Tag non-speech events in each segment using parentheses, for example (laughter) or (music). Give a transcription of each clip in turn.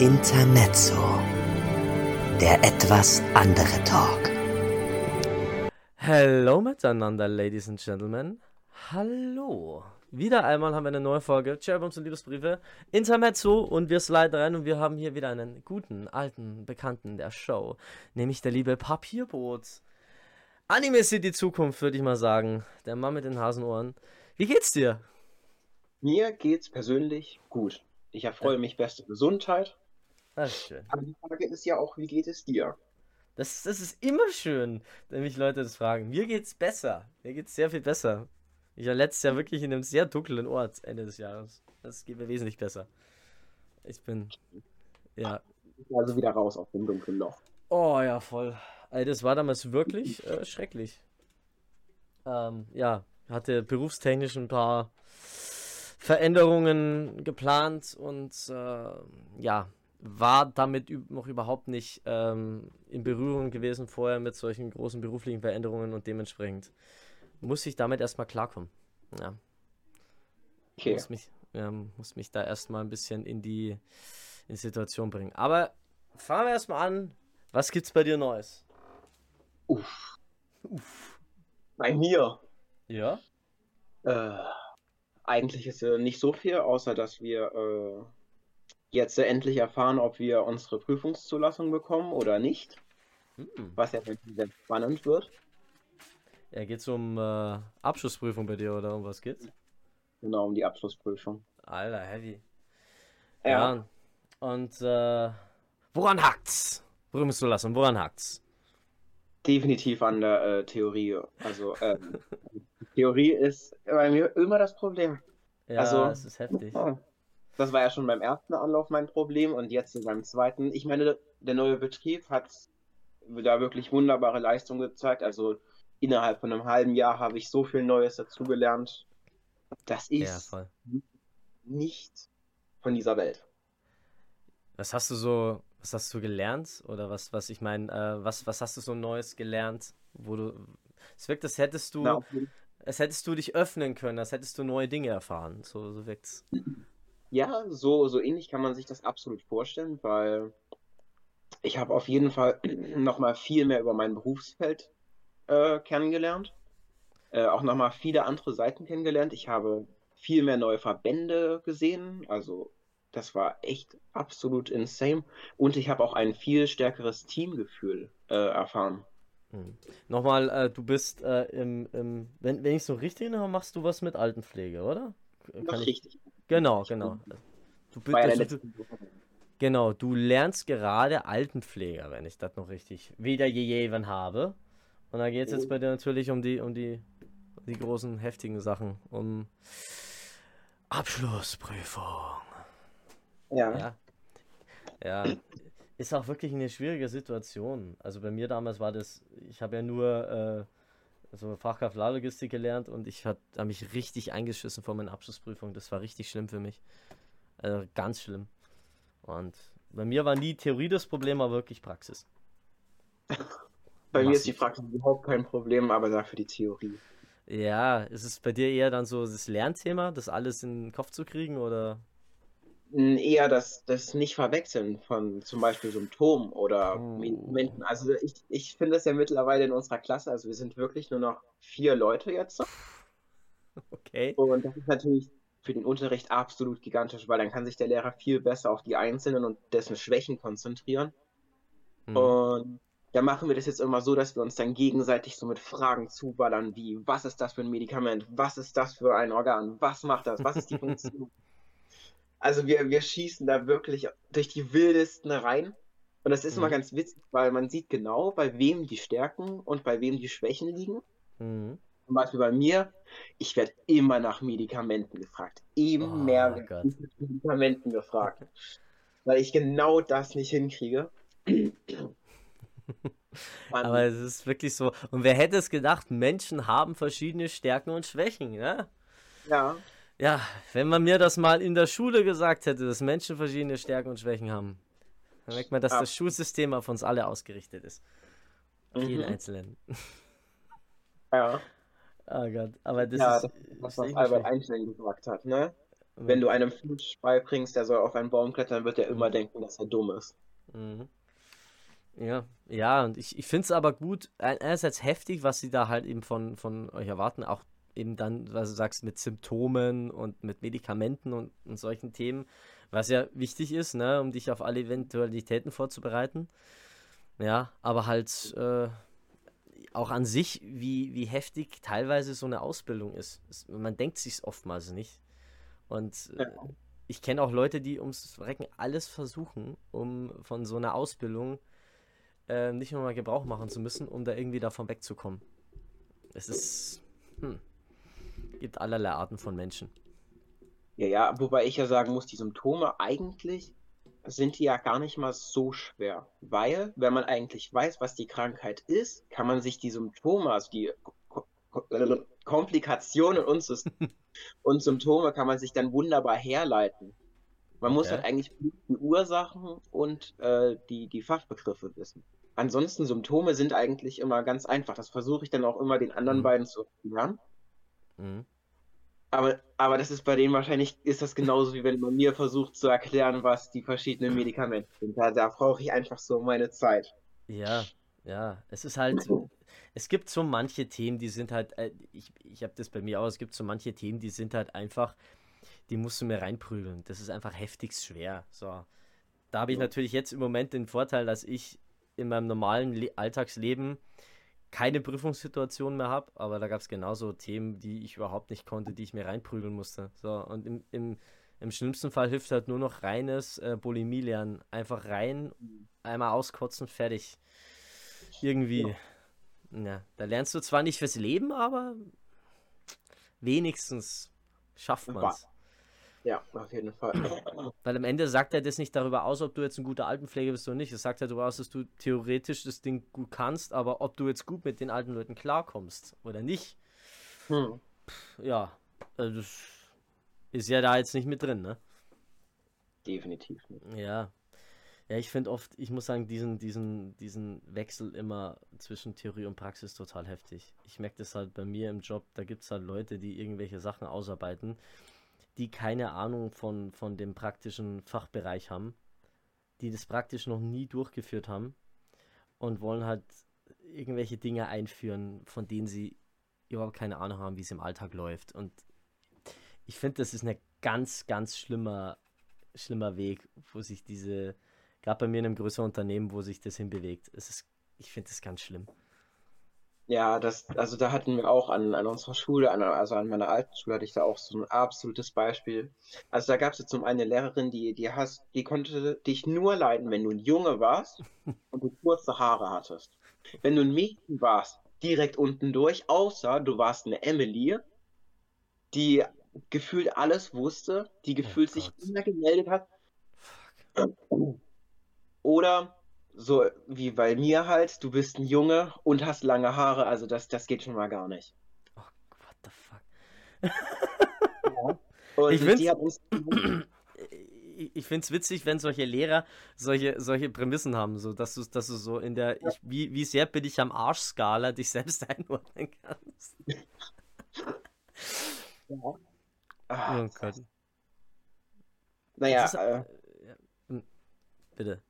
Intermezzo. Der etwas andere Talk. Hallo miteinander, Ladies and Gentlemen. Hallo. Wieder einmal haben wir eine neue Folge Cherubums und Liebesbriefe Intermezzo und wir sliden rein und wir haben hier wieder einen guten, alten Bekannten der Show, nämlich der liebe Papierboot. Anime ist die Zukunft, würde ich mal sagen. Der Mann mit den Hasenohren. Wie geht's dir? Mir geht's persönlich gut. Ich erfreue mich beste Gesundheit. Das ist schön. Aber die Frage ist ja auch, wie geht es dir? Das, das ist immer schön, wenn mich Leute das fragen. Mir geht's besser. Mir geht's sehr viel besser. Ich war letztes Jahr wirklich in einem sehr dunklen Ort Ende des Jahres. Das geht mir wesentlich besser. Ich bin. Ja. Also wieder raus aus dem dunklen Loch. Oh ja, voll. Ey, das war damals wirklich äh, schrecklich. Ähm, ja, hatte berufstechnisch ein paar Veränderungen geplant und äh, ja, war damit noch überhaupt nicht ähm, in Berührung gewesen vorher mit solchen großen beruflichen Veränderungen und dementsprechend muss ich damit erstmal klarkommen. Ja. Okay. Muss mich, ja, muss mich da erstmal ein bisschen in die, in die Situation bringen. Aber fangen wir erstmal an. Was gibt's bei dir Neues? Uff. Bei mir. Ja. Äh, eigentlich ist äh, nicht so viel, außer dass wir äh, jetzt endlich erfahren, ob wir unsere Prüfungszulassung bekommen oder nicht. Hm. Was ja sehr spannend wird. Ja, geht's um äh, Abschlussprüfung bei dir oder um was geht's? Genau, um die Abschlussprüfung. Alter, heavy. Ja. Ja. Und äh, woran hakt's? Prüfungszulassung, woran hakt's? Definitiv an der äh, Theorie. Also, ähm, (laughs) Theorie ist bei mir immer das Problem. Ja, Also- es ist heftig. Oh. Das war ja schon beim ersten Anlauf mein Problem und jetzt beim zweiten. Ich meine, der neue Betrieb hat da wirklich wunderbare Leistung gezeigt. Also innerhalb von einem halben Jahr habe ich so viel Neues dazugelernt. Das Ja, ist voll. nicht von dieser Welt. Was hast du so, was hast du gelernt? Oder was, was ich meine, äh, was, was hast du so Neues gelernt, wo du. Es wirkt, als hättest du, Na, als hättest du dich öffnen können, als hättest du neue Dinge erfahren. So, so wirkt's. Ja, so, so ähnlich kann man sich das absolut vorstellen, weil ich habe auf jeden Fall (clears throat) nochmal viel mehr über mein Berufsfeld äh, kennengelernt. Äh, auch nochmal viele andere Seiten kennengelernt. Ich habe viel mehr neue Verbände gesehen. Also das war echt absolut insane. Und ich habe auch ein viel stärkeres Teamgefühl äh, erfahren. Hm. Nochmal, äh, du bist äh, im, im wenn, wenn ich so richtig erinnere, machst du was mit Altenpflege, oder? Kann Das ich, richtig. Genau, genau. Du also, du, letzte Woche. Genau, du lernst gerade Altenpfleger, wenn ich das noch richtig wieder jejeven habe. Und da geht es jetzt bei dir natürlich um die, um die, um die großen, heftigen Sachen, um Abschlussprüfung. Ja. Ja. Ja. Ist auch wirklich eine schwierige Situation. Also bei mir damals war das, ich habe ja nur äh, so Fachkraft Lagerlogistik gelernt und ich habe mich richtig eingeschissen vor meiner Abschlussprüfung. Das war richtig schlimm für mich. Also ganz schlimm. Und bei mir war nie Theorie das Problem, aber wirklich Praxis. (laughs) Bei mir ist die Massiv. Praxis überhaupt kein Problem, aber dafür die Theorie. Ja, ist es bei dir eher dann so das Lernthema, das alles in den Kopf zu kriegen oder? Eher das, das nicht verwechseln von zum Beispiel Symptomen oder Oh. Medikamenten. Also ich, ich finde das ja mittlerweile in unserer Klasse, also wir sind wirklich nur noch vier Leute jetzt. (laughs) Okay. Und das ist natürlich für den Unterricht absolut gigantisch, weil dann kann sich der Lehrer viel besser auf die Einzelnen und dessen Schwächen konzentrieren. Hm. Und da machen wir das jetzt immer so, dass wir uns dann gegenseitig so mit Fragen zuballern, wie, was ist das für ein Medikament? Was ist das für ein Organ? Was macht das? Was ist die Funktion? (laughs) Also wir, wir schießen da wirklich durch die wildesten rein. Und das ist immer Mhm. ganz witzig, weil man sieht genau, bei wem die Stärken und bei wem die Schwächen liegen. Mhm. Zum Beispiel bei mir, ich werde immer nach Medikamenten gefragt. Immer Oh nach Medikamenten gefragt. weil ich genau das nicht hinkriege. (laughs) Aber es ist wirklich so. Und wer hätte es gedacht, Menschen haben verschiedene Stärken und Schwächen, ne? ja, Ja, wenn man mir das mal in der Schule gesagt hätte, dass Menschen verschiedene Stärken und Schwächen haben, dann merkt man, dass Ja. das Schulsystem auf uns alle ausgerichtet ist. Auf jeden Mhm. Einzelnen. ja. Oh (laughs) Gott, aber das ja, ist. das was Albert Einstein gesagt hat, ne? Wenn du einem Flutsch beibringst, der soll auf einen Baum klettern, wird er immer denken, dass er dumm ist. Mhm. Ja, ja, und ich, ich finde es aber gut, einerseits heftig, was sie da halt eben von, von euch erwarten, auch eben dann, was du sagst, mit Symptomen und mit Medikamenten und, und solchen Themen, was ja wichtig ist, ne, um dich auf alle Eventualitäten vorzubereiten. Ja, aber halt äh, auch an sich, wie, wie heftig teilweise so eine Ausbildung ist. Es, man denkt sich oftmals nicht. Und äh, ich kenne auch Leute, die ums Recken alles versuchen, um von so einer Ausbildung äh, nicht nur mal Gebrauch machen zu müssen, um da irgendwie davon wegzukommen. Es ist. Hm, gibt allerlei Arten von Menschen. Ja, ja, wobei ich ja sagen muss, die Symptome eigentlich sind die ja gar nicht mal so schwer. Weil, wenn man eigentlich weiß, was die Krankheit ist, kann man sich die Symptome, also die Komplikationen und, (laughs) und Symptome kann man sich dann wunderbar herleiten. Man muss halt eigentlich die Ursachen und äh, die, die Fachbegriffe wissen. Ansonsten Symptome sind eigentlich immer ganz einfach. Das versuche ich dann auch immer den anderen mhm. beiden zu erklären. Mhm. Aber, aber das ist bei denen wahrscheinlich, ist das genauso wie wenn man mir versucht zu erklären, was die verschiedenen Medikamente sind. Da, da brauche ich einfach so meine Zeit. Ja, ja. Es ist halt, es gibt so manche Themen, die sind halt, äh, ich, ich habe das bei mir auch, es gibt so manche Themen, die sind halt einfach, die musst du mir reinprügeln. Das ist einfach heftigst schwer. So. Da habe ich natürlich jetzt im Moment den Vorteil, dass ich in meinem normalen Le Alltagsleben keine Prüfungssituation mehr habe, aber da gab es genauso Themen, die ich überhaupt nicht konnte, die ich mir reinprügeln musste. So, und im, im, im schlimmsten Fall hilft halt nur noch reines äh, Bulimie lernen. Einfach rein, einmal auskotzen, fertig. Irgendwie. Ja. ja. da lernst du zwar nicht fürs Leben, aber wenigstens schafft man es. Ja, auf jeden Fall. (clears throat) Weil am Ende sagt er das nicht darüber aus, ob du jetzt ein guter Altenpfleger bist oder nicht. Es sagt ja darüber aus, dass du theoretisch das Ding gut kannst, aber ob du jetzt gut mit den alten Leuten klarkommst oder nicht, hm. ja, also das ist ja da jetzt nicht mit drin, ne? Definitiv nicht. Ja. Ja, ich finde oft, ich muss sagen, diesen, diesen, diesen Wechsel immer zwischen Theorie und Praxis total heftig. Ich merke das halt bei mir im Job, da gibt es halt Leute, die irgendwelche Sachen ausarbeiten die keine Ahnung von, von dem praktischen Fachbereich haben, die das praktisch noch nie durchgeführt haben und wollen halt irgendwelche Dinge einführen, von denen sie überhaupt keine Ahnung haben, wie es im Alltag läuft. Und ich finde, das ist ein ganz, ganz schlimmer, schlimmer Weg, wo sich diese, gerade bei mir in einem größeren Unternehmen, wo sich das hinbewegt. Es ist, ich finde das ganz schlimm. Ja, das, also da hatten wir auch an, an unserer Schule, an, also an meiner alten Schule hatte ich da auch so ein absolutes Beispiel. Also da gab es jetzt zum eine Lehrerin, die, die hast, die konnte dich nur leiden, wenn du ein Junge warst (laughs) und du kurze Haare hattest. Wenn du ein Mädchen warst, direkt unten durch, außer du warst eine Emily, die gefühlt alles wusste, die oh gefühlt oh sich immer gemeldet hat. Oder so wie bei mir halt, du bist ein Junge und hast lange Haare, also das, das geht schon mal gar nicht. Oh, what the fuck. ja. Ich finde uns... (clears throat) ich finde es witzig, wenn solche Lehrer solche, solche Prämissen haben, so dass du, dass du so in der ich, wie, wie sehr bin ich am Arsch-Skala dich selbst (laughs) einordnen kannst. ja. Ach, oh Gott. Naja, ist, äh, ja. Hm, bitte.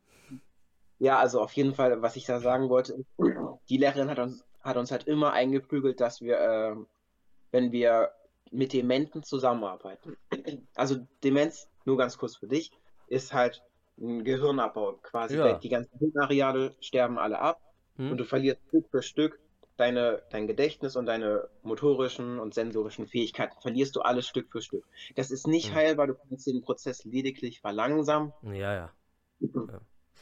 Ja, also auf jeden Fall, was ich da sagen wollte, die Lehrerin hat uns, hat uns halt immer eingeprügelt, dass wir, äh, wenn wir mit Dementen zusammenarbeiten. Also Demenz, nur ganz kurz für dich, ist halt ein Gehirnabbau quasi. Ja. Die ganzen Hirnareale sterben alle ab hm. und du verlierst Stück für Stück deine, dein Gedächtnis und deine motorischen und sensorischen Fähigkeiten verlierst du alles Stück für Stück. Das ist nicht hm. heilbar, du kannst den Prozess lediglich verlangsamen. Ja, ja. ja.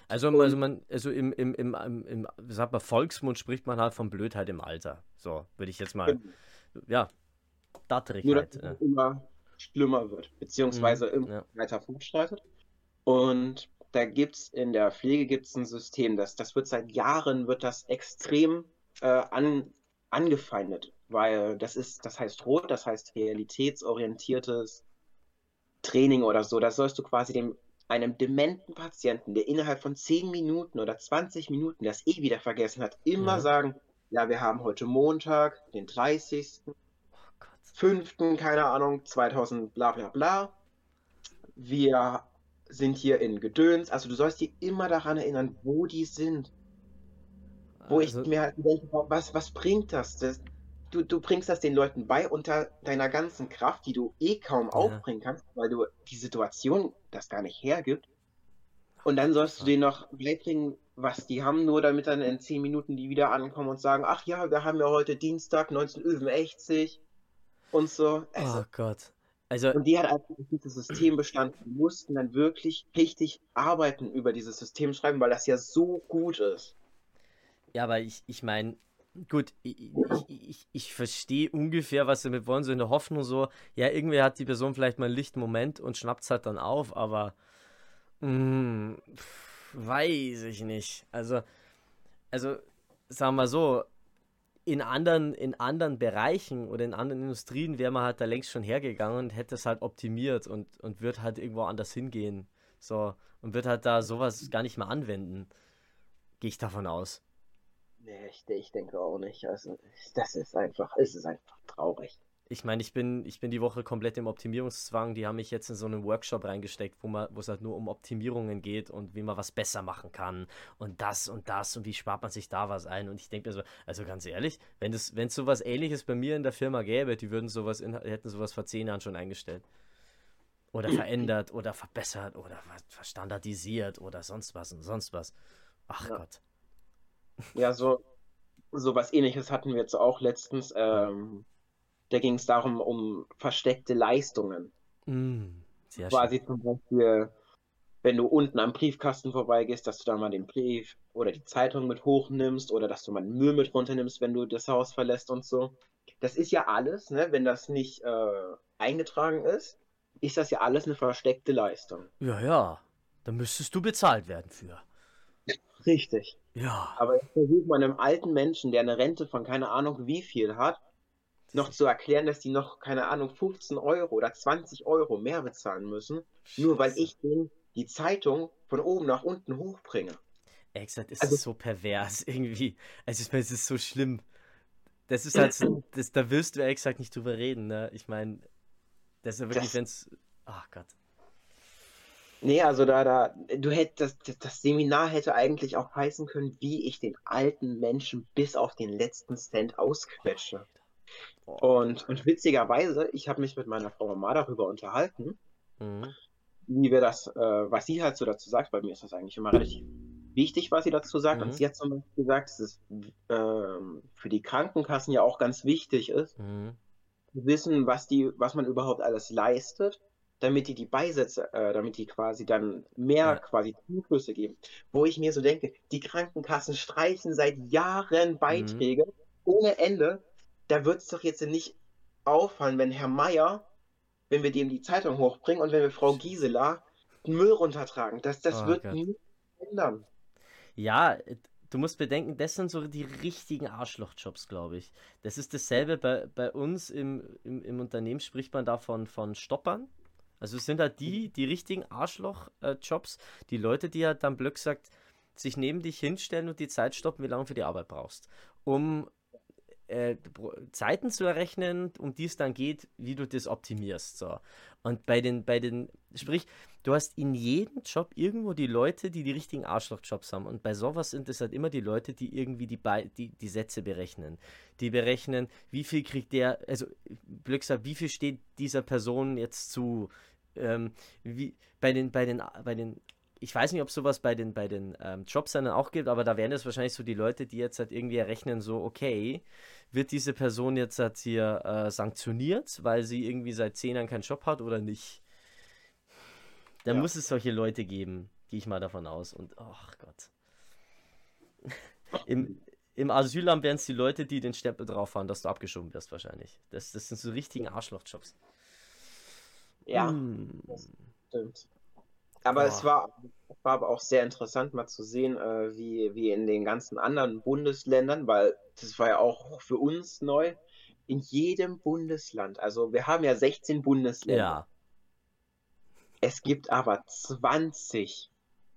Also, also man, also im, im, im, im, im sag mal, Volksmund spricht man halt von Blödheit im Alter. So, würde ich jetzt mal. Genau. Ja, Datterigkeit. Nur, dass es immer schlimmer wird, beziehungsweise mhm, immer ja. weiter fortschreitet. Und da gibt es in der Pflege gibt's ein System, das, das wird seit Jahren wird das extrem äh, an, angefeindet, weil das ist, das heißt rot, das heißt realitätsorientiertes Training oder so. Das sollst du quasi dem einem dementen Patienten, der innerhalb von 10 Minuten oder 20 Minuten das eh wieder vergessen hat, immer ja. sagen, ja, wir haben heute Montag, den 30. Oh 5. keine Ahnung, 2000 bla bla bla. wir sind hier in Gedöns. Also du sollst dir immer daran erinnern, wo die sind. Wo Also, ich mir halt denke, was, was bringt das? das du, du bringst das den Leuten bei unter deiner ganzen Kraft, die du eh kaum aufbringen kannst, weil du die Situation das gar nicht hergibt. Und dann sollst du denen noch beibringen, was die haben, nur damit dann in 10 Minuten die wieder ankommen und sagen, ach ja, wir haben ja heute Dienstag 1960 und so. Also, oh Gott. Also, und die hat einfach dieses System bestanden. Die mussten dann wirklich richtig arbeiten über dieses System schreiben, weil das ja so gut ist. ja, aber ich, ich meine, gut, ich, ich, ich, verstehe ungefähr, was sie mit wollen, so in der Hoffnung so, ja, irgendwie hat die Person vielleicht mal einen lichten Moment und schnappt es halt dann auf, aber mm, pf, weiß ich nicht. Also, also, sagen wir mal so, in anderen, in anderen Bereichen oder in anderen Industrien wäre man halt da längst schon hergegangen und hätte es halt optimiert und, und wird halt irgendwo anders hingehen. So, und wird halt da sowas gar nicht mehr anwenden. Gehe ich davon aus. Nee, ich, ich denke auch nicht. Also, das ist einfach, es ist einfach traurig. Ich meine, ich bin, ich bin die Woche komplett im Optimierungszwang. Die haben mich jetzt in so einen Workshop reingesteckt, wo man, wo es halt nur um Optimierungen geht und wie man was besser machen kann und das und das und wie spart man sich da was ein. Und ich denke mir so, also ganz ehrlich, wenn es wenn sowas ähnliches bei mir in der Firma gäbe, die würden sowas in, hätten sowas vor zehn Jahren schon eingestellt. Oder verändert oder verbessert oder ver- verstandardisiert oder sonst was und sonst was. Ach Ja. Gott. Ja, so, so was ähnliches hatten wir jetzt auch letztens. Ähm, da ging es darum, um versteckte Leistungen. Mm, sehr schön. Quasi zum Beispiel, wenn du unten am Briefkasten vorbeigehst, dass du da mal den Brief oder die Zeitung mit hochnimmst oder dass du mal den Müll mit runternimmst, wenn du das Haus verlässt und so. Das ist ja alles, ne? Wenn das nicht äh, eingetragen ist, ist das ja alles eine versteckte Leistung. Ja, ja. Da müsstest du bezahlt werden für. Richtig. Ja. Aber jetzt versucht man einem alten Menschen, der eine Rente von keine Ahnung wie viel hat, noch zu erklären, dass die noch, keine Ahnung, 15 Euro oder 20 Euro mehr bezahlen müssen, nur weil Scheiße. ich denen die Zeitung von oben nach unten hochbringe. Gesagt, ist Also- es so pervers (laughs) irgendwie. Also ich meine, es ist so schlimm. Das ist halt so, das, da wirst du ehrlich gesagt nicht drüber reden, ne? Ich meine, das ist ja wirklich, Das- wenn's. Ach Gott. Nee, also da, da, du hättest, das, das- Seminar hätte eigentlich auch heißen können, wie ich den alten Menschen bis auf den letzten Cent ausquetsche. Und, und witzigerweise, ich habe mich mit meiner Frau Mama darüber unterhalten, Mhm. wie wir das, äh, was sie halt so dazu sagt. Bei mir ist das eigentlich immer relativ wichtig, was sie dazu sagt. Mhm. Und sie hat zum Beispiel gesagt, dass es ähm, für die Krankenkassen ja auch ganz wichtig ist, Mhm. zu wissen, was die, was man überhaupt alles leistet, damit die die Beisätze, äh, damit die quasi dann mehr Ja. quasi Zuflüsse geben. Wo ich mir so denke, die Krankenkassen streichen seit Jahren Mhm. Beiträge ohne Ende. Da wird es doch jetzt nicht auffallen, wenn Herr Meier, wenn wir dem die Zeitung hochbringen und wenn wir Frau Gisela Müll runtertragen. Das, das Oh wird Gott. nie ändern. Ja, du musst bedenken, das sind so die richtigen Arschlochjobs, glaube ich. Das ist dasselbe bei, bei uns im, im, im Unternehmen, spricht man davon von Stoppern. Also es sind halt die, die richtigen Arschloch-Jobs, die Leute, die halt dann Blöck sagt, sich neben dich hinstellen und die Zeit stoppen, wie lange du für die Arbeit brauchst. Um äh, Zeiten zu errechnen, um die es dann geht, wie du das optimierst. So. Und bei den, bei den, sprich, du hast in jedem Job irgendwo die Leute, die die richtigen Arschlochjobs haben. Und bei sowas sind es halt immer die Leute, die irgendwie die, die, die Sätze berechnen. Die berechnen, wie viel kriegt der, also Glück sagt, wie viel steht dieser Person jetzt zu. Ähm, wie, bei den, bei den, bei den ich weiß nicht, ob sowas bei den, bei den ähm, Jobcentern auch gibt, aber da wären es wahrscheinlich so die Leute, die jetzt halt irgendwie errechnen, so, okay, wird diese Person jetzt halt hier äh, sanktioniert, weil sie irgendwie seit zehn Jahren keinen Job hat oder nicht? Da Ja. muss es solche Leute geben, gehe ich mal davon aus. Und, ach Gott. Im, Im Asylamt wären es die Leute, die den Stempel drauf haben, dass du abgeschoben wirst, wahrscheinlich. Das, das sind so richtigen Arschlochjobs. Ja, Hm. stimmt. Aber es Boah. war, war aber auch sehr interessant, mal zu sehen, äh, wie, wie in den ganzen anderen Bundesländern, weil das war ja auch für uns neu, in jedem Bundesland, also wir haben ja 16 Bundesländer, Ja. Es gibt aber 20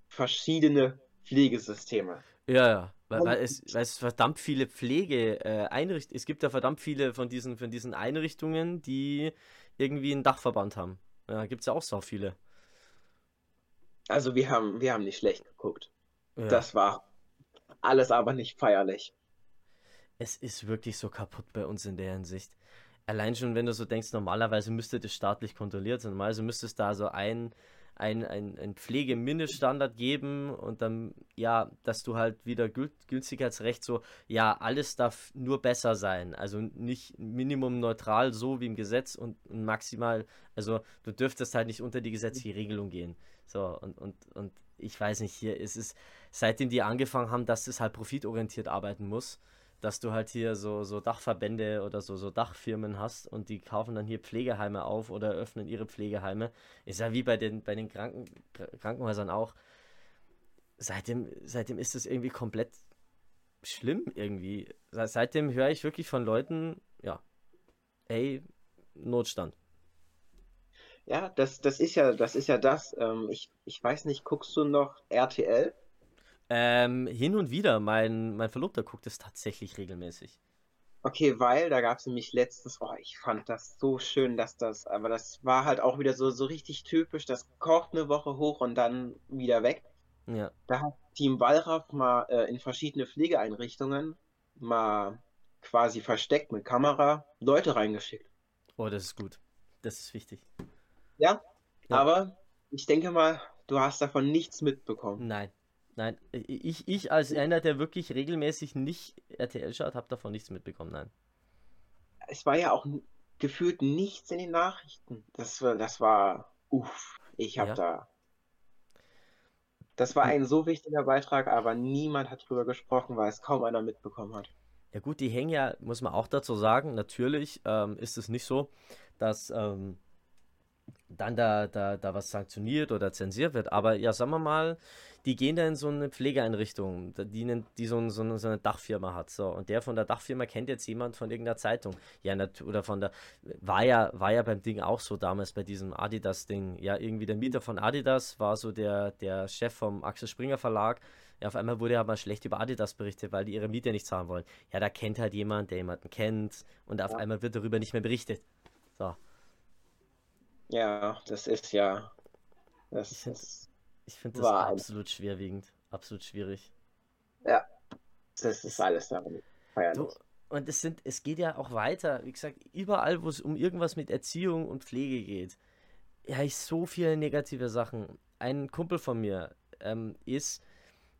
verschiedene Pflegesysteme. Ja, ja. Weil, weil, es, weil es verdammt viele Pflege äh, es gibt ja verdammt viele von diesen, von diesen Einrichtungen, die irgendwie einen Dachverband haben. Ja, gibt es ja auch so viele. Also wir haben, wir haben nicht schlecht geguckt. Ja. Das war alles aber nicht feierlich. Es ist wirklich so kaputt bei uns in der Hinsicht. Allein schon, wenn du so denkst, normalerweise müsste das staatlich kontrolliert sein. Normalerweise müsste es da so ein, ein, ein, ein Pflegemindeststandard geben und dann, ja, dass du halt wieder Gült Gültigkeitsrecht so, ja, alles darf nur besser sein. Also nicht Minimum neutral, so wie im Gesetz und maximal, also du dürftest halt nicht unter die gesetzliche Regelung gehen. So, und, und, und ich weiß nicht, hier ist es, seitdem die angefangen haben, dass es halt profitorientiert arbeiten muss, dass du halt hier so, so Dachverbände oder so, so Dachfirmen hast und die kaufen dann hier Pflegeheime auf oder öffnen ihre Pflegeheime. Ist ja wie bei den, bei den Kranken, Krankenhäusern auch. Seitdem, seitdem ist das irgendwie komplett schlimm irgendwie. Seitdem höre ich wirklich von Leuten, ja, ey, Notstand. Ja, das, das ist ja, das ist ja das. Ähm, ich, ich weiß nicht, guckst du noch RTL? Ähm, hin und wieder. Mein, mein Verlobter guckt es tatsächlich regelmäßig. Okay, weil da gab es nämlich letztens, oh, ich fand das so schön, dass das, aber das war halt auch wieder so, so richtig typisch, das kocht eine Woche hoch und dann wieder weg. Ja. Da hat Team Wallraff mal äh, in verschiedene Pflegeeinrichtungen mal quasi versteckt mit Kamera Leute reingeschickt. Oh, das ist gut. Das ist wichtig. Ja, Ja. aber ich denke mal, du hast davon nichts mitbekommen. Nein. Nein. Ich, ich als einer, der wirklich regelmäßig nicht RTL schaut, habe davon nichts mitbekommen. Nein. Es war ja auch gefühlt nichts in den Nachrichten. Das war, das war, uff, ich habe Ja. da. Das war ein so wichtiger Beitrag, aber niemand hat drüber gesprochen, weil es kaum einer mitbekommen hat. Ja gut, die hängen ja, muss man auch dazu sagen, natürlich ähm, ist es nicht so, dass ähm, dann da, da, da was sanktioniert oder zensiert wird. Aber ja, sagen wir mal, die gehen da in so eine Pflegeeinrichtung, die, die so, so, eine, so eine Dachfirma hat. So, und der von der Dachfirma kennt jetzt jemand von irgendeiner Zeitung. Ja, oder von der, war ja, war ja beim Ding auch so damals bei diesem Adidas-Ding. Ja, irgendwie der Mieter von Adidas war so der, der Chef vom Axel Springer Verlag. Ja, auf einmal wurde aber schlecht über Adidas berichtet, weil die ihre Miete nicht zahlen wollen. Ja, da kennt halt jemand, der jemanden kennt und auf Ja. einmal wird darüber nicht mehr berichtet. So, Ja, das ist ja. Ich Das find- ist, ich finde das Wahrheit. absolut schwerwiegend, absolut schwierig. das ist alles feierlich. Du, und es sind, es geht ja auch weiter. Wie gesagt, überall, wo es um irgendwas mit Erziehung und Pflege geht, ja, ich so viele negative Sachen. Ein Kumpel von mir ähm, ist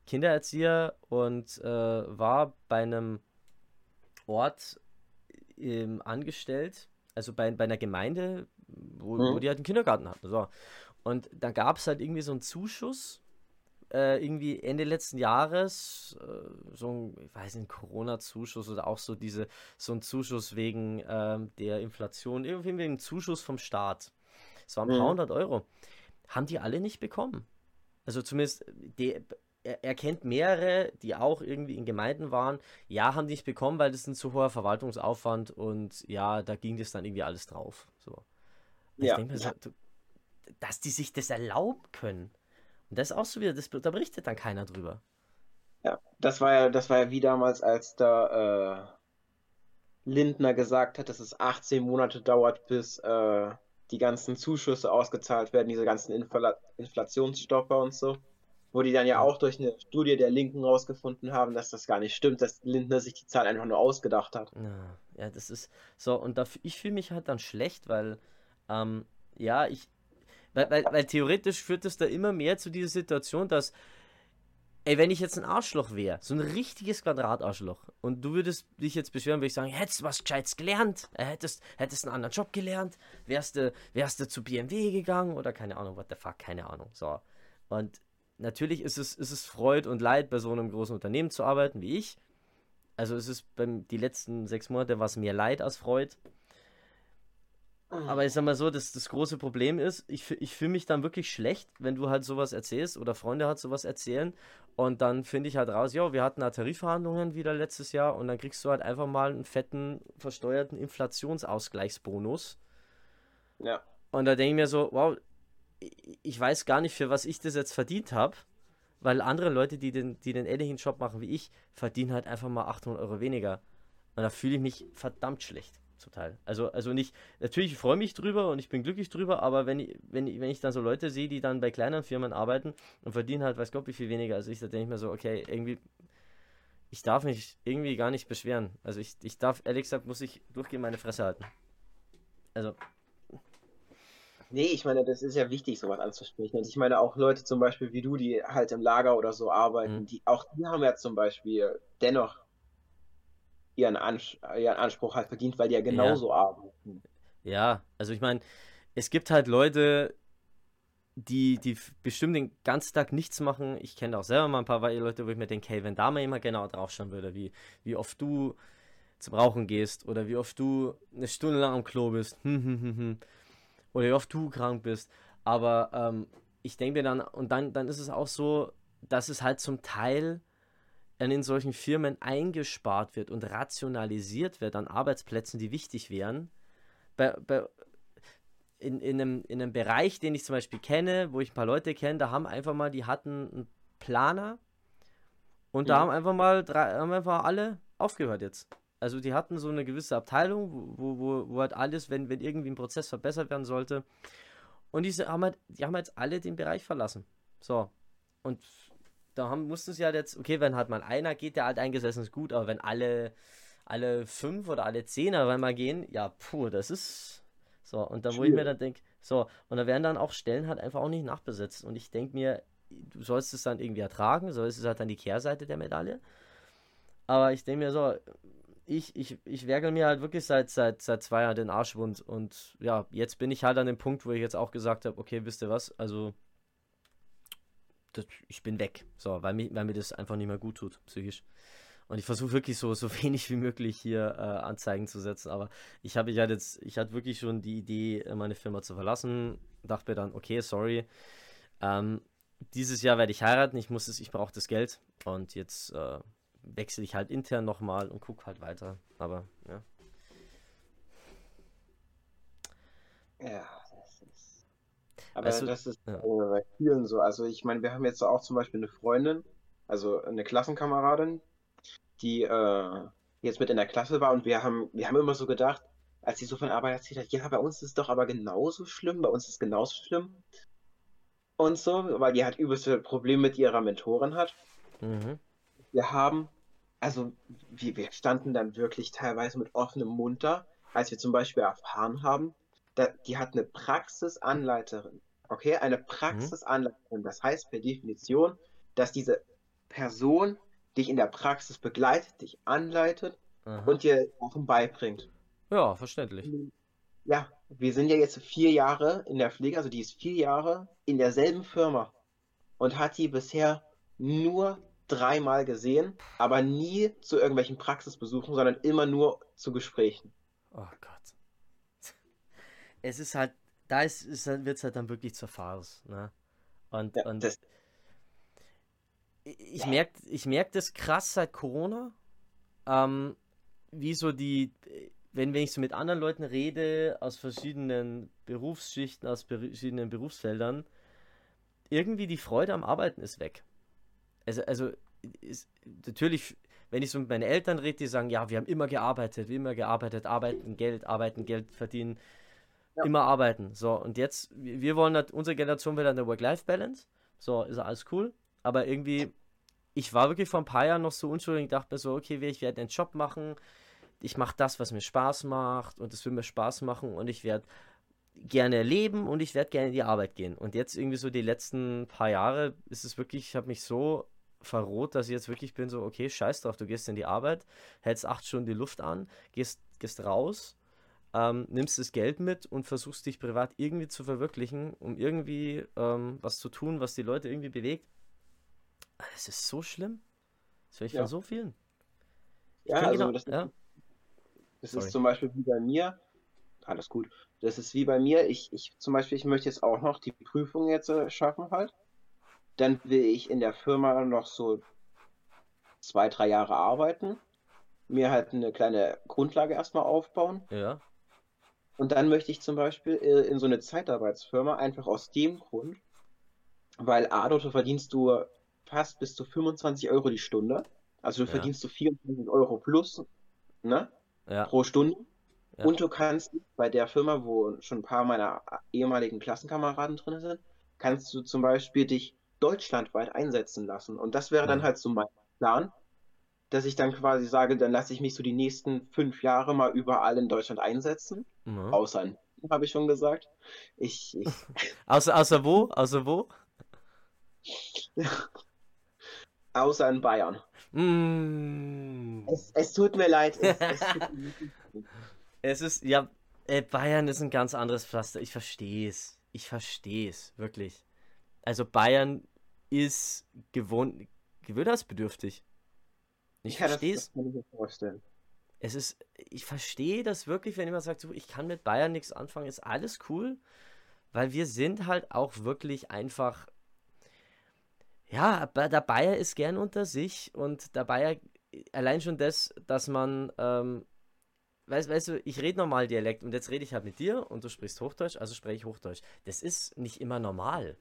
Kindererzieher und äh, war bei einem Ort ähm, angestellt, also bei, bei einer Gemeinde, wo, wo Mhm. die halt einen Kindergarten hatten. So. Und da gab es halt irgendwie so einen Zuschuss, äh, irgendwie Ende letzten Jahres, äh, so ein, ich weiß nicht, Corona-Zuschuss oder auch so diese, so ein Zuschuss wegen ähm, der Inflation, irgendwie wegen Zuschuss vom Staat. Es waren ein paar Mhm. hundert Euro. Haben die alle nicht bekommen. Also zumindest, die, er, er kennt mehrere, die auch irgendwie in Gemeinden waren. Ja, haben die nicht bekommen, weil das ein zu hoher Verwaltungsaufwand und ja, da ging das dann irgendwie alles drauf. So. Ja. denke du, dass die sich das erlauben können. Und das ist auch so wieder, das, da berichtet dann keiner drüber. Ja, das war ja, das war ja wie damals, als da äh, Lindner gesagt hat, dass es 18 Monate dauert, bis äh, die ganzen Zuschüsse ausgezahlt werden, diese ganzen Infla Inflationsstopper und so. Wo die dann ja auch durch eine Studie der Linken rausgefunden haben, dass das gar nicht stimmt, dass Lindner sich die Zahl einfach nur ausgedacht hat. Ja, ja, das ist so, und da, ich fühle mich halt dann schlecht, weil, ähm, ja, ich, weil, weil, weil theoretisch führt es da immer mehr zu dieser Situation, dass, ey, wenn ich jetzt ein Arschloch wäre, so ein richtiges Quadratarschloch, und du würdest dich jetzt beschweren, würde ich sagen, hättest du was Gescheites gelernt, äh, hättest, hättest einen anderen Job gelernt, wärst du, wärst du zu BMW gegangen oder keine Ahnung, what the fuck, keine Ahnung, so. Und natürlich ist es, ist es Freud und Leid, bei so einem großen Unternehmen zu arbeiten wie ich. Also es ist beim die letzten sechs Monate war es mehr Leid als Freud. Aber ich sag mal so, das, das große Problem ist, ich, ich fühle mich dann wirklich schlecht, wenn du halt sowas erzählst oder Freunde halt sowas erzählen und dann finde ich halt raus, ja, wir hatten da Tarifverhandlungen wieder letztes Jahr und dann kriegst du halt einfach mal einen fetten, versteuerten Inflationsausgleichsbonus. Ja. Und da denke ich mir so, wow, ich ich weiß gar nicht, für was ich das jetzt verdient habe, weil andere Leute, die den, die den ähnlichen Job machen wie ich, verdienen halt einfach mal 800 Euro weniger. Und da fühle ich mich verdammt schlecht. Zum Teil. Also, also nicht, natürlich freue ich mich drüber und ich bin glücklich drüber, aber wenn ich, wenn ich, wenn ich dann so Leute sehe, die dann bei kleinen Firmen arbeiten und verdienen halt, weiß Gott, wie viel weniger als ich, da denke ich mir so, okay, irgendwie, ich darf mich irgendwie gar nicht beschweren. Also ich, ich darf, ehrlich gesagt, muss ich durchgehend meine Fresse halten. Also. Nee, ich meine, das ist ja wichtig, sowas anzusprechen. Und ich meine auch Leute zum Beispiel wie du, die halt im Lager oder so arbeiten, Mhm. die auch die haben ja zum Beispiel dennoch ihren, Ans ihren Anspruch halt verdient, weil die ja genauso arbeiten. Ja, also ich meine, es gibt halt Leute, die, die bestimmt den ganzen Tag nichts machen. Ich kenne auch selber mal ein paar Leute, wo ich mir denke, hey, wenn da mal jemand genau draufschauen würde, wie, wie oft du zum Rauchen gehst oder wie oft du eine Stunde lang am Klo bist, hm, hm, hm, oder wie oft du krank bist. Aber ähm, ich denke mir dann, und dann, dann ist es auch so, dass es halt zum Teil in solchen Firmen eingespart wird und rationalisiert wird an Arbeitsplätzen, die wichtig wären. Bei, bei, in, in, einem, in einem Bereich, den ich zum Beispiel kenne, wo ich ein paar Leute kenne, da haben einfach mal, die hatten einen Planer und da Mhm. haben einfach mal drei, haben einfach alle aufgehört jetzt. Also die hatten so eine gewisse Abteilung, wo, wo, wo halt alles, wenn, wenn irgendwie ein Prozess verbessert werden sollte. Und die haben halt, die haben jetzt alle den Bereich verlassen. So. Und da haben, mussten sie halt jetzt, okay, wenn halt mal einer geht, der halt eingesessen ist, gut, aber wenn alle, alle fünf oder alle zehn auf einmal gehen, ja, puh, das ist so. Und da, wo ich mir dann denke, so, und da werden dann auch Stellen halt einfach auch nicht nachbesetzt. Und ich denke mir, du sollst es dann irgendwie ertragen, so ist es halt dann die Kehrseite der Medaille. Aber ich denke mir so, ich, ich, ich werkel mir halt wirklich seit, seit, seit zwei Jahren den Arsch wund. Und ja, jetzt bin ich halt an dem Punkt, wo ich jetzt auch gesagt habe, okay, wisst ihr was, also das, ich bin weg. So, weil, mir- weil mir das einfach nicht mehr gut tut, psychisch. Und ich versuche wirklich so, so (laughs) wenig wie möglich hier äh, Anzeigen zu setzen. Aber ich habe hatte jetzt, ich hatte wirklich schon die Idee, äh, meine Firma zu verlassen. Dachte mir dann, okay, sorry. Ähm, dieses Jahr werde ich heiraten, ich muss es, ich brauche das Geld. Und jetzt äh, wechsle ich halt intern nochmal und gucke halt weiter. Aber ja. Ja. Aber Weißt du, das ist ja. äh, bei vielen so. Also ich meine, wir haben jetzt auch zum Beispiel eine Freundin, also eine Klassenkameradin, die äh, jetzt mit in der Klasse war und wir haben, wir haben immer so gedacht, als sie so von Arbeit erzählt hat, ja, bei uns ist es doch aber genauso schlimm, bei uns ist es genauso schlimm und so, weil die halt übelste Probleme mit ihrer Mentorin hat. Mhm. Wir haben, also wir, wir standen dann wirklich teilweise mit offenem Mund da, als wir zum Beispiel erfahren haben, da, die hat eine Praxisanleiterin. Okay, eine Praxisanleiterin. Das heißt per Definition, dass diese Person dich in der Praxis begleitet, dich anleitet Aha. und dir Sachen beibringt. Ja, verständlich. Ja, wir sind ja jetzt vier Jahre in der Pflege, also die ist vier Jahre in derselben Firma und hat die bisher nur dreimal gesehen, aber nie zu irgendwelchen Praxisbesuchen, sondern immer nur zu Gesprächen. Oh Gott. Es ist halt, da ist, ist, wird es halt dann wirklich zur Farce, ne? Und, Ja, und das, ich merke ich merk das krass seit Corona, ähm, wie so die, wenn, wenn ich so mit anderen Leuten rede, aus verschiedenen Berufsschichten, aus verschiedenen Berufsfeldern, irgendwie die Freude am Arbeiten ist weg. Also, also ist, natürlich, wenn ich so mit meinen Eltern rede, die sagen, ja, wir haben immer gearbeitet, wir haben immer gearbeitet, arbeiten, Geld, arbeiten, Geld verdienen, Ja. immer arbeiten. So, und jetzt, wir wollen, halt- unsere Generation will eine Work-Life-Balance. So, ist alles cool. Aber irgendwie, ich war wirklich vor ein paar Jahren noch so unschuldig und dachte mir so, okay, ich werde einen Job machen. Ich mache das, was mir Spaß macht und es will mir Spaß machen und ich werde gerne leben und ich werde gerne in die Arbeit gehen. Und jetzt irgendwie so die letzten paar Jahre ist es wirklich, ich habe mich so verroht, dass ich jetzt wirklich bin so, okay, scheiß drauf, du gehst in die Arbeit, hältst acht Stunden die Luft an, gehst, gehst raus, ähm, nimmst das Geld mit und versuchst dich privat irgendwie zu verwirklichen, um irgendwie ähm, was zu tun, was die Leute irgendwie bewegt. Es ist so schlimm. Das höre ich Ja. von so vielen. Ich ja, also genau, das, ja, das ist zum Beispiel wie bei mir. Alles gut. Das ist wie bei mir. Ich, ich zum Beispiel, ich möchte jetzt auch noch die Prüfung jetzt äh, schaffen halt. Dann will ich in der Firma noch so zwei, drei Jahre arbeiten. Mir halt eine kleine Grundlage erstmal aufbauen. ja, Und dann möchte ich zum Beispiel äh, in so eine Zeitarbeitsfirma einfach aus dem Grund, weil A, dort verdienst du fast bis zu 25 Euro die Stunde. Also du Ja. verdienst du 24 Euro plus, ne, ja, pro Stunde. Ja. Und du kannst bei der Firma, wo schon ein paar meiner ehemaligen Klassenkameraden drin sind, kannst du zum Beispiel dich deutschlandweit einsetzen lassen. Und das wäre dann halt so mein Plan, dass ich dann quasi sage, dann lasse ich mich so die nächsten fünf Jahre mal überall in Deutschland einsetzen. Mhm. Außer in habe ich schon gesagt. Ich, ich, (laughs) Außer, außer wo? Außer wo? (laughs) außer in Bayern. Mm. Es, es tut mir leid. Es, (laughs) es tut mir leid. Es ist, ja, äh, Bayern ist ein ganz anderes Pflaster. Ich verstehe es. Ich verstehe es, wirklich. Also Bayern ist gewohnt, gewöhnungsbedürftig. Ich Ja, verstehe es. Das kann ich mir vorstellen. Es ist, ich verstehe das wirklich, wenn jemand sagt, so, ich kann mit Bayern nichts anfangen, ist alles cool, weil wir sind halt auch wirklich einfach, ja, der Bayer ist gern unter sich und der Bayer, allein schon das, dass man, ähm, weißt, weißt du, ich rede normal Dialekt und jetzt rede ich halt mit dir und du sprichst Hochdeutsch, also spreche ich Hochdeutsch. Das ist nicht immer normal.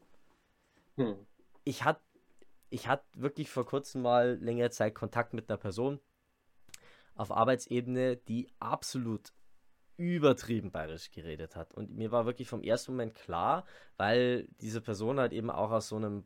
Hm. Ich hatte ich hatte wirklich vor kurzem mal längere Zeit Kontakt mit einer Person auf Arbeitsebene, die absolut übertrieben bayerisch geredet hat. Und mir war wirklich vom ersten Moment klar, weil diese Person halt eben auch aus so einem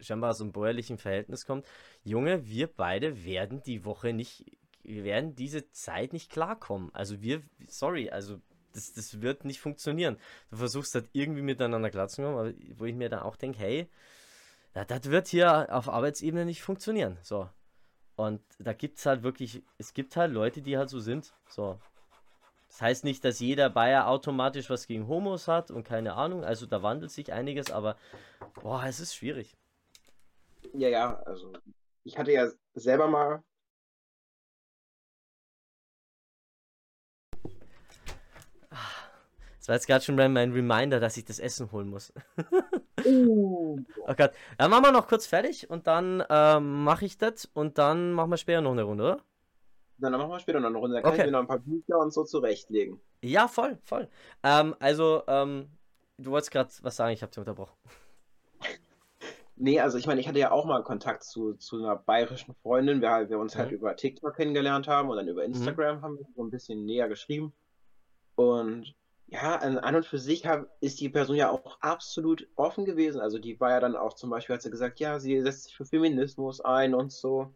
scheinbar aus einem bäuerlichen Verhältnis kommt. Junge, wir beide werden die Woche nicht, wir werden diese Zeit nicht klarkommen. Also wir, sorry, also das, das wird nicht funktionieren. Du versuchst halt irgendwie miteinander klarzukommen, wo ich mir dann auch denke, hey, ja, das wird hier auf Arbeitsebene nicht funktionieren. So. Und da gibt es halt wirklich, es gibt halt Leute, die halt so sind. So. Das heißt nicht, dass jeder Bayer automatisch was gegen Homos hat und keine Ahnung. Also da wandelt sich einiges, aber boah, es ist schwierig. Ja, ja, also ich hatte ja selber mal Das war jetzt gerade schon mein Reminder, dass ich das Essen holen muss. (laughs) Uh, Oh Gott. Dann machen wir noch kurz fertig und dann ähm, mache ich das und dann machen wir später noch eine Runde, oder? dann machen wir später noch eine Runde. Dann kann Okay. ich mir noch ein paar Bücher und so zurechtlegen. Ja, voll, voll. Ähm, also, ähm, du wolltest gerade was sagen, ich habe dich unterbrochen. (laughs) Nee, also ich meine, ich hatte ja auch mal Kontakt zu, zu einer bayerischen Freundin, wir, halt- wir uns halt Mhm. über TikTok kennengelernt haben und dann über Instagram haben wir so ein bisschen näher geschrieben. Und ja, an, und für sich hab, ist die Person ja auch absolut offen gewesen. Also die war ja dann auch zum Beispiel, hat sie gesagt, ja, sie setzt sich für Feminismus ein und so.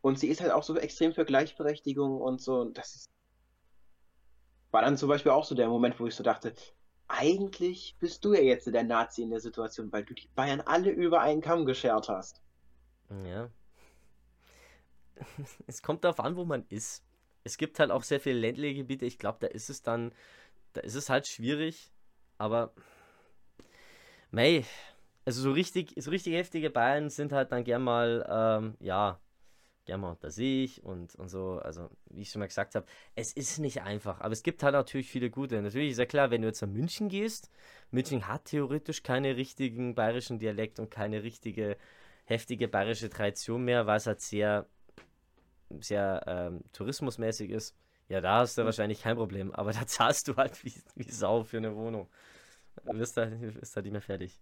Und sie ist halt auch so extrem für Gleichberechtigung und so. Und das ist, war dann zum Beispiel auch so der Moment, wo ich so dachte, eigentlich bist du ja jetzt der Nazi in der Situation, weil du die Bayern alle über einen Kamm geschert hast. Ja. (laughs) Es kommt darauf an, wo man ist. Es gibt halt auch sehr viele ländliche Gebiete. Ich glaube, da ist es dann, da ist es halt schwierig. Aber, mei, also so richtig, so richtig heftige Bayern sind halt dann gern mal, ähm, ja, gern mal unter sich und, und so. Also, wie ich schon mal gesagt habe, es ist nicht einfach. Aber es gibt halt natürlich viele gute. Natürlich ist ja klar, wenn du jetzt nach München gehst, München hat theoretisch keine richtigen bayerischen Dialekt und keine richtige heftige bayerische Tradition mehr, weil es halt sehr, sehr ähm, tourismusmäßig ist. Ja, da hast du wahrscheinlich kein Problem, aber (laughs) da zahlst du halt wie, wie Sau für eine Wohnung. Du wirst da, wirst da nicht mehr fertig.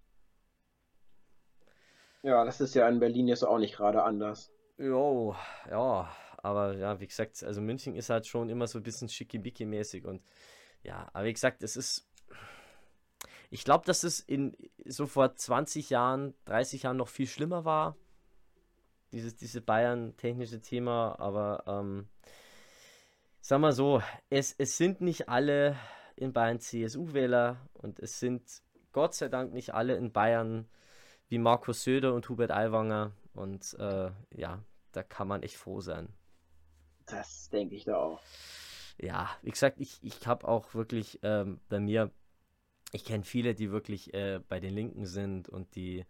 Ja, das ist ja in Berlin jetzt auch nicht gerade anders. Jo, ja, aber ja, wie gesagt, also München ist halt schon immer so ein bisschen schickimicki-mäßig und ja, aber wie gesagt, es ist, ich glaube, dass es in so vor 20 Jahren, 30 Jahren noch viel schlimmer war, dieses, diese Bayern-technische Thema, aber ähm, sag mal so, es, es sind nicht alle in Bayern CSU-Wähler und es sind Gott sei Dank nicht alle in Bayern wie Markus Söder und Hubert Aiwanger und äh, ja, da kann man echt froh sein. Das denke ich da auch. Ja, wie gesagt, ich, ich habe auch wirklich ähm, bei mir, ich kenne viele, die wirklich äh, bei den Linken sind und die,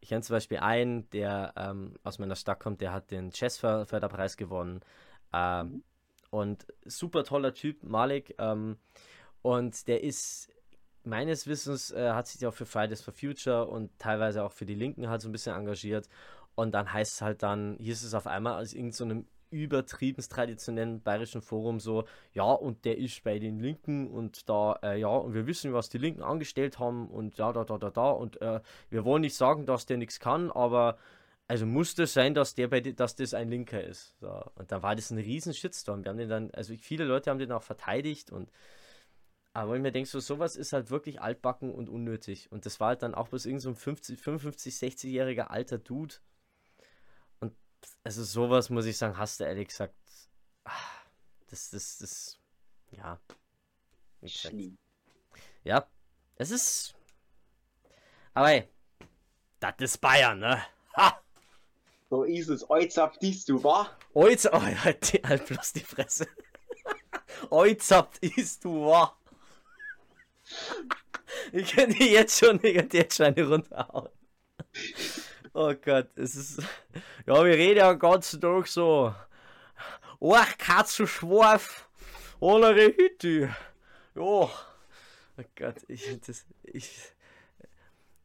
ich kenne zum Beispiel einen, der ähm, aus meiner Stadt kommt, der hat den Chessförderpreis gewonnen ähm, und super toller Typ, Malik, ähm, und der ist meines Wissens äh, hat sich auch für Fridays for Future und teilweise auch für die Linken halt so ein bisschen engagiert. Und dann heißt es halt dann, hieß es auf einmal aus irgendeinem so übertriebens traditionellen bayerischen Forum so, ja, und der ist bei den Linken und da, äh, ja, und wir wissen, was die Linken angestellt haben und ja, da, da, da, da, und äh, wir wollen nicht sagen, dass der nichts kann, aber also musste es sein, dass der bei dass das ein Linker ist. So. Und da war das ein riesen Shitstorm. Wir haben den dann, also viele Leute haben den auch verteidigt und aber ich mir denke, so sowas ist halt wirklich altbacken und unnötig. Und das war halt dann auch bloß irgend so ein 50, 55, 60-jähriger alter Dude. Und also sowas muss ich sagen, hast du ehrlich gesagt, ah, das, das, das, ja. Schlimm. Ja, es ist. Aber hey, das ist Bayern, ne? Ha! So ist es. Oizap dies du, wa? Heute, oh, halt, halt bloß die Fresse. (laughs) Habt ist du wa? Ich könnte jetzt schon negativ Scheine runterhauen. Oh Gott, es ist. Ja, wir reden ja ganzen Tag so. Ach, Katze Schwarf, ohne Hütte. Ja. Oh Gott, ich, das, ich.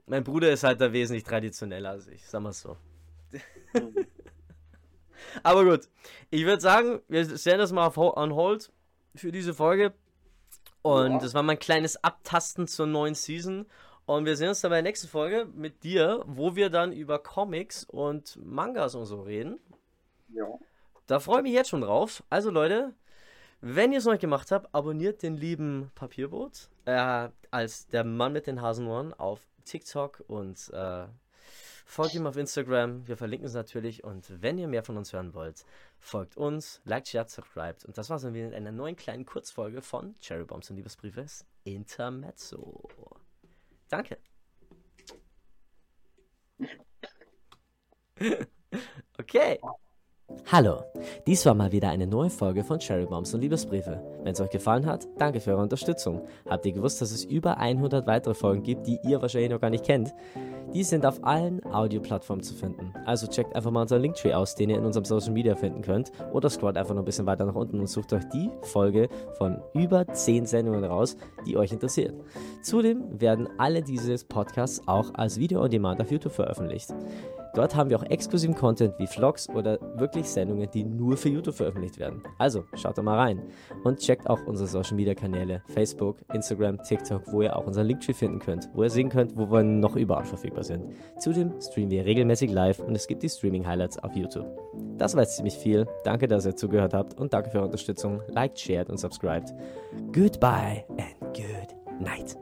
Mein Bruder ist halt da wesentlich traditioneller als ich, sag mal so. (laughs) Aber gut, ich würde sagen, wir stellen das mal on hold für diese Folge. Und Ja. das war mein kleines Abtasten zur neuen Season. Und wir sehen uns dann bei der nächsten Folge mit dir, wo wir dann über Comics und Mangas und so reden. Ja. Da freue ich mich jetzt schon drauf. Also Leute, wenn ihr es noch nicht gemacht habt, abonniert den lieben Papierboot äh, als der Mann mit den Hasenohren auf TikTok und äh, folgt ihm auf Instagram. Wir verlinken es natürlich. Und wenn ihr mehr von uns hören wollt, folgt uns, liked, shared, subscribed. Und das war's dann wieder in einer neuen kleinen Kurzfolge von Cherry Bombs und Liebesbriefes Intermezzo. Danke. (laughs) okay. Hallo, dies war mal wieder eine neue Folge von Cherry Bombs und Liebesbriefe. Wenn es euch gefallen hat, danke für eure Unterstützung. Habt ihr gewusst, dass es über 100 weitere Folgen gibt, die ihr wahrscheinlich noch gar nicht kennt? Die sind auf allen Audioplattformen zu finden. Also checkt einfach mal unseren Linktree aus, den ihr in unserem Social Media finden könnt. Oder scrollt einfach noch ein bisschen weiter nach unten und sucht euch die Folge von über 10 Sendungen raus, die euch interessiert. Zudem werden alle diese Podcasts auch als Video on Demand auf YouTube veröffentlicht. Dort haben wir auch exklusiven Content wie Vlogs oder wirklich Sendungen, die nur für YouTube veröffentlicht werden. Also schaut da mal rein und checkt auch unsere Social Media Kanäle Facebook, Instagram, TikTok, wo ihr auch unseren Linktree finden könnt, wo ihr sehen könnt, wo wir noch überall verfügbar sind. Zudem streamen wir regelmäßig live und es gibt die Streaming Highlights auf YouTube. Das war jetzt ziemlich viel. Danke, dass ihr zugehört habt und danke für eure Unterstützung. Liked, shared und subscribed. Goodbye and good night.